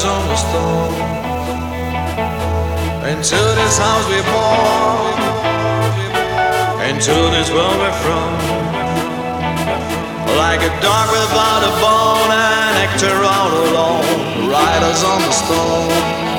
riders on the storm. Into this house we born, into this world we're from. Like a dog without a bone, an actor all alone, riders on the storm.